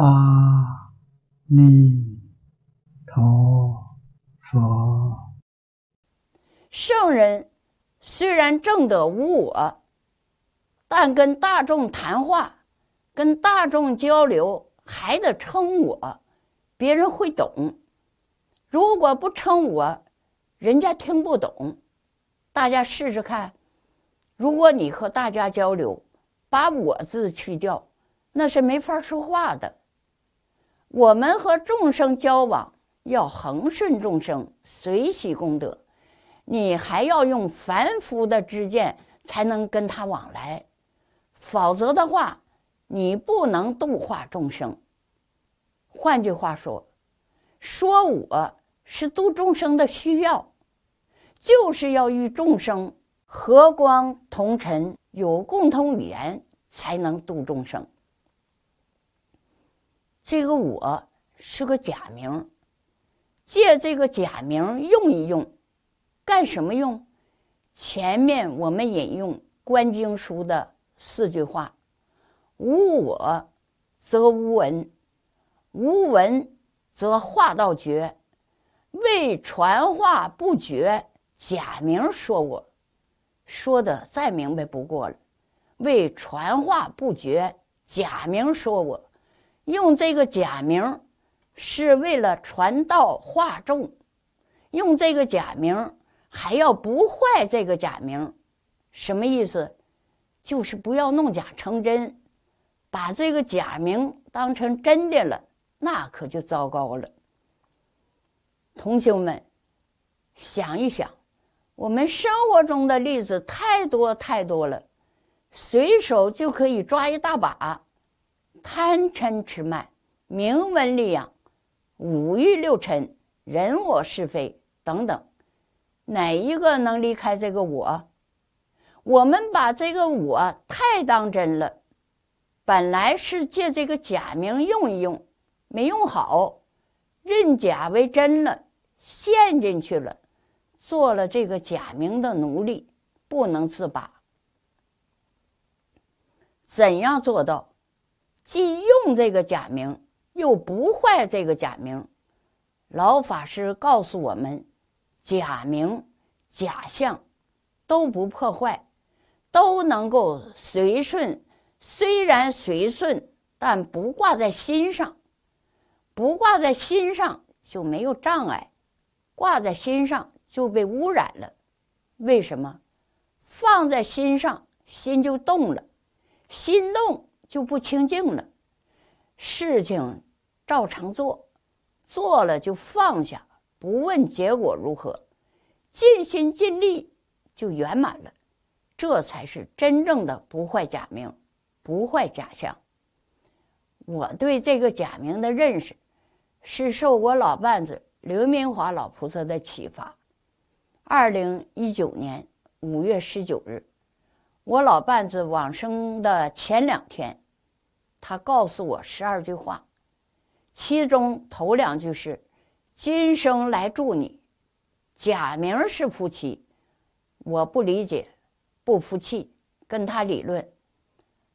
阿弥陀佛。圣人虽然正得无我，但跟大众谈话、跟大众交流，还得称我，别人会懂。如果不称我，人家听不懂。大家试试看，如果你和大家交流，把我字去掉，那是没法说话的。我们和众生交往，要恒顺众生，随喜功德。你还要用凡夫的知见才能跟他往来，否则的话，你不能度化众生。换句话说，说我是度众生的需要，就是要与众生和光同尘，有共同语言，才能度众生。这个我是个假名，借这个假名用一用。干什么用？前面我们引用《观经书》的四句话：“无我，则无闻；无闻，则话道绝。为传话不绝，假名说我，说的再明白不过了。为传话不绝，假名说我，用这个假名是为了传道化众，用这个假名。”还要不坏这个假名，什么意思？就是不要弄假成真，把这个假名当成真的了，那可就糟糕了。同学们，想一想，我们生活中的例子太多太多了，随手就可以抓一大把：贪嗔痴慢、名闻利养、五欲六尘、人我是非等等。哪一个能离开这个我？我们把这个我太当真了，本来是借这个假名用一用，没用好，认假为真了，陷进去了，做了这个假名的奴隶，不能自拔。怎样做到既用这个假名，又不坏这个假名？老法师告诉我们。假名、假象都不破坏，都能够随顺。虽然随顺，但不挂在心上。不挂在心上就没有障碍，挂在心上就被污染了。为什么？放在心上，心就动了，心动就不清净了。事情照常做，做了就放下。不问结果如何，尽心尽力就圆满了，这才是真正的不坏假名，不坏假象。我对这个假名的认识，是受我老伴子刘明华老菩萨的启发。二零一九年五月十九日，我老伴子往生的前两天，他告诉我十二句话，其中头两句是。今生来助你，假名是夫妻，我不理解，不服气，跟他理论。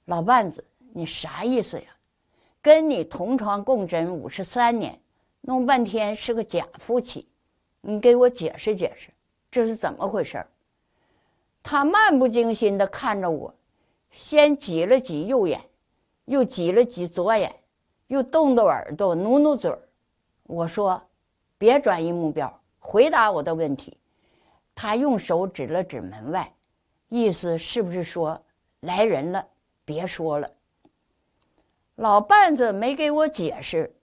老伴子，你啥意思呀？跟你同床共枕五十三年，弄半天是个假夫妻，你给我解释解释，这是怎么回事儿？他漫不经心地看着我，先挤了挤右眼，又挤了挤左眼，又动动耳朵，努努嘴儿。我说。别转移目标，回答我的问题。他用手指了指门外，意思是不是说来人了？别说了。老伴子没给我解释。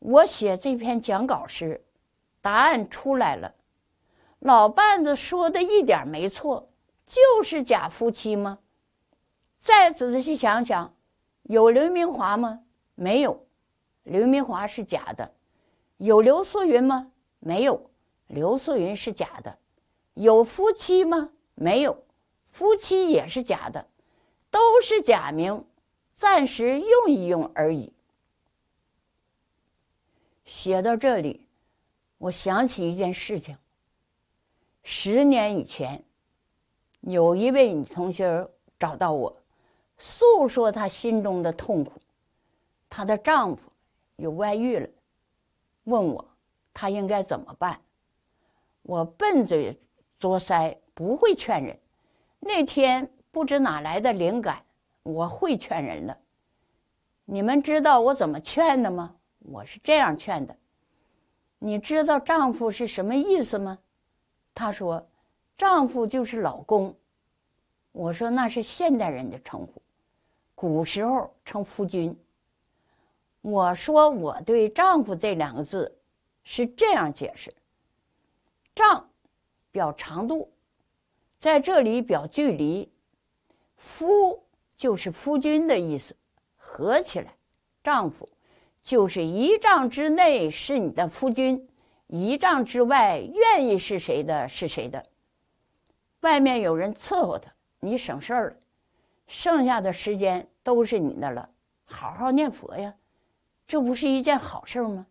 我写这篇讲稿时，答案出来了。老伴子说的一点没错，就是假夫妻吗？再仔细想想，有刘明华吗？没有，刘明华是假的。有刘素云吗？没有，刘素云是假的。有夫妻吗？没有，夫妻也是假的，都是假名，暂时用一用而已。写到这里，我想起一件事情。十年以前，有一位女同学找到我，诉说她心中的痛苦。她的丈夫有外遇了，问我她应该怎么办。我笨嘴拙腮，不会劝人。那天不知哪来的灵感，我会劝人了。你们知道我怎么劝的吗？我是这样劝的。你知道丈夫是什么意思吗？她说：“丈夫就是老公。”我说：“那是现代人的称呼，古时候称夫君。”我说：“我对丈夫这两个字是这样解释：丈表长度，在这里表距离；夫就是夫君的意思。”合起来，丈夫就是一丈之内是你的夫君，一丈之外愿意是谁的是谁的。外面有人伺候他，你省事儿了，剩下的时间都是你的了。好好念佛呀，这不是一件好事吗？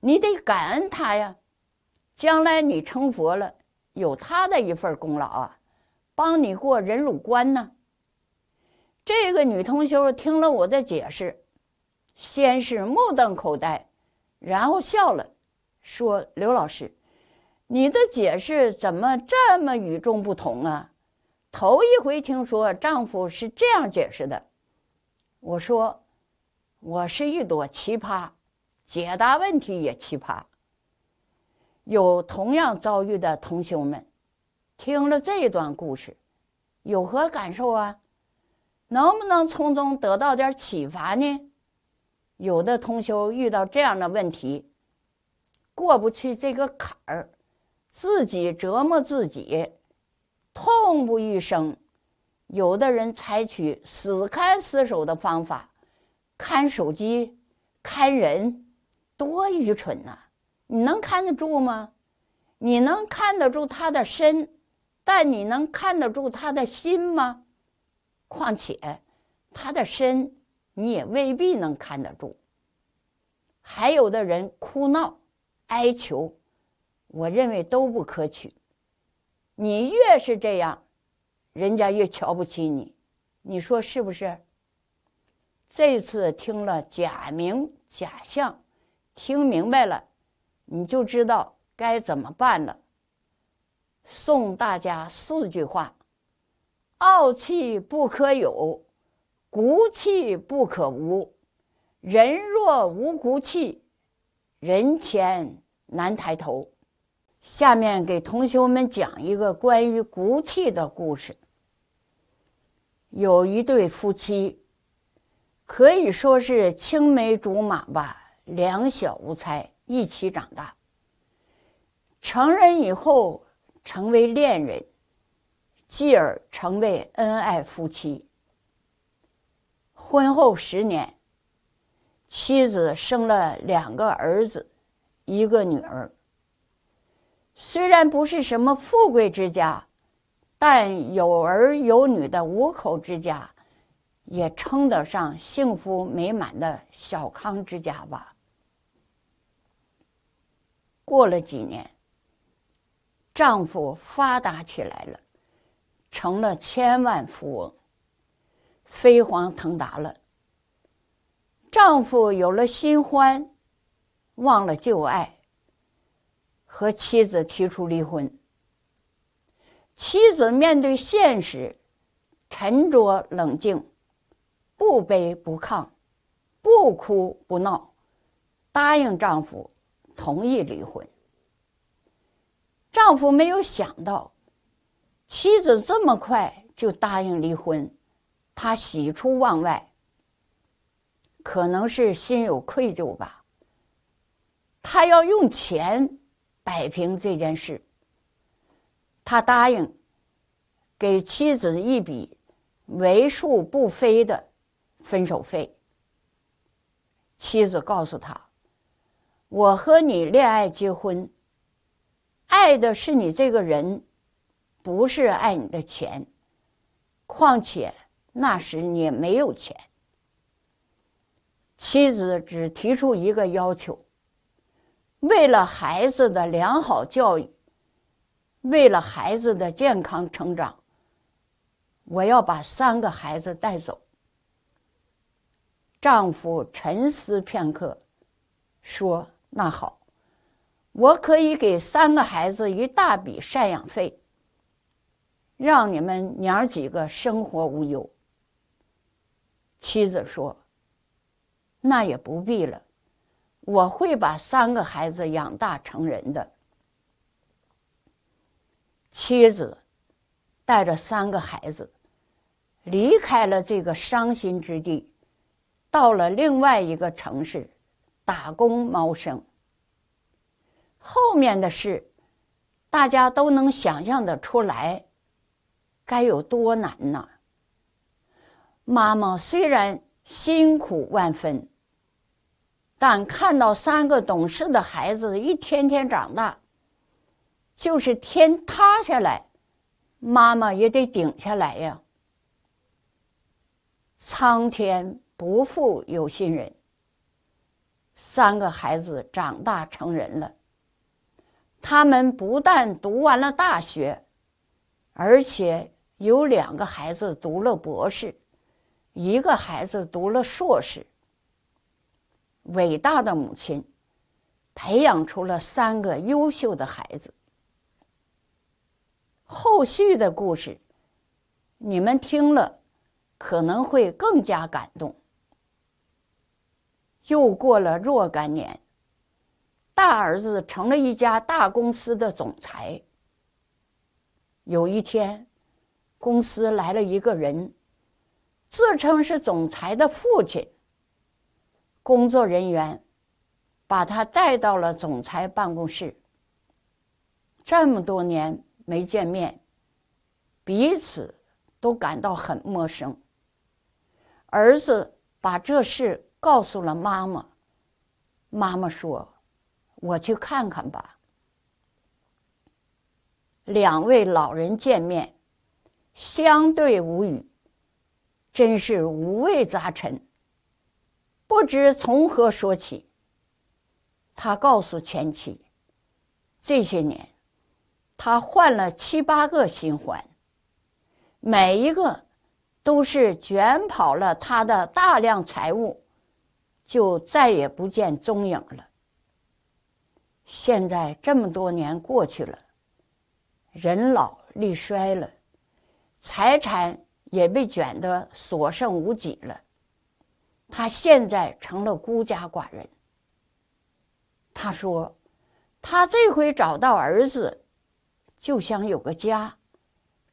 你得感恩他呀，将来你成佛了，有他的一份功劳啊，帮你过忍辱关呢。这个女同学听了我的解释，先是目瞪口呆，然后笑了，说：“刘老师，你的解释怎么这么与众不同啊？头一回听说丈夫是这样解释的。”我说：“我是一朵奇葩，解答问题也奇葩。”有同样遭遇的同学们，听了这一段故事，有何感受啊？能不能从中得到点启发呢？有的同学遇到这样的问题，过不去这个坎儿，自己折磨自己，痛不欲生；有的人采取死看死守的方法，看手机、看人，多愚蠢呐！你能看得住吗？你能看得住他的身，但你能看得住他的心吗？况且，他的身你也未必能看得住。还有的人哭闹、哀求，我认为都不可取。你越是这样，人家越瞧不起你，你说是不是？这次听了假名假相，听明白了，你就知道该怎么办了。送大家四句话。傲气不可有，骨气不可无。人若无骨气，人前难抬头。下面给同学们讲一个关于骨气的故事。有一对夫妻，可以说是青梅竹马吧，两小无猜，一起长大。成人以后，成为恋人。继而成为恩爱夫妻。婚后十年，妻子生了两个儿子，一个女儿。虽然不是什么富贵之家，但有儿有女的五口之家，也称得上幸福美满的小康之家吧。过了几年，丈夫发达起来了。成了千万富翁，飞黄腾达了。丈夫有了新欢，忘了旧爱，和妻子提出离婚。妻子面对现实，沉着冷静，不卑不亢，不哭不闹，答应丈夫同意离婚。丈夫没有想到。妻子这么快就答应离婚，他喜出望外。可能是心有愧疚吧。他要用钱摆平这件事。他答应给妻子一笔为数不菲的分手费。妻子告诉他：“我和你恋爱结婚，爱的是你这个人。”不是爱你的钱，况且那时你也没有钱。妻子只提出一个要求：为了孩子的良好教育，为了孩子的健康成长，我要把三个孩子带走。丈夫沉思片刻，说：“那好，我可以给三个孩子一大笔赡养费，让你们娘儿几个生活无忧。”妻子说：“那也不必了，我会把三个孩子养大成人的。”妻子带着三个孩子离开了这个伤心之地。到了另外一个城市，打工谋生。后面的事，大家都能想象得出来，该有多难呢？妈妈虽然辛苦万分，但看到三个懂事的孩子一天天长大，就是天塌下来，妈妈也得顶下来呀。苍天。不负有心人。三个孩子长大成人了，他们不但读完了大学，而且有两个孩子读了博士，一个孩子读了硕士。伟大的母亲培养出了三个优秀的孩子。后续的故事，你们听了可能会更加感动。又过了若干年，大儿子成了一家大公司的总裁。有一天，公司来了一个人，自称是总裁的父亲。工作人员把他带到了总裁办公室。这么多年没见面，彼此都感到很陌生。儿子把这事。告诉了妈妈，妈妈说：“我去看看吧。”两位老人见面，相对无语，真是五味杂陈，不知从何说起。他告诉前妻：“这些年，他换了七八个新欢，每一个都是卷跑了他的大量财物。”就再也不见踪影了。现在这么多年过去了，人老力衰了，财产也被卷得所剩无几了。他现在成了孤家寡人。他说：“他这回找到儿子，就想有个家，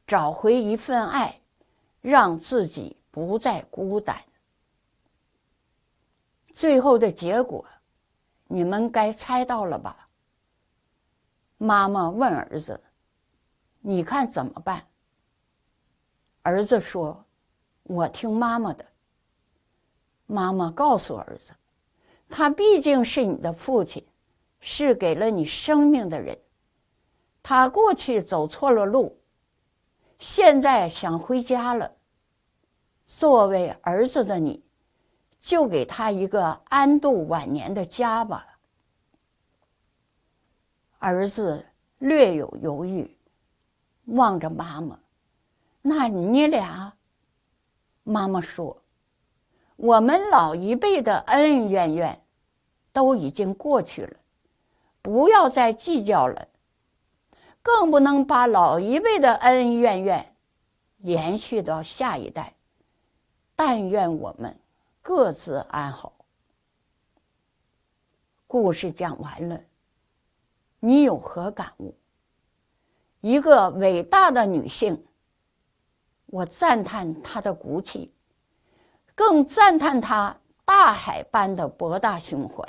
找回一份爱，让自己不再孤单。”最后的结果，你们该猜到了吧？妈妈问儿子：“你看怎么办？”儿子说：“我听妈妈的。”妈妈告诉儿子：“他毕竟是你的父亲，是给了你生命的人。他过去走错了路，现在想回家了。作为儿子的你。”就给他一个安度晚年的家吧。儿子略有犹豫，望着妈妈：“那你俩？”妈妈说：“我们老一辈的恩恩怨怨都已经过去了，不要再计较了，更不能把老一辈的恩恩怨怨延续到下一代。但愿我们。”各自安好。故事讲完了，你有何感悟？一个伟大的女性，我赞叹她的骨气，更赞叹他大海般的博大胸怀。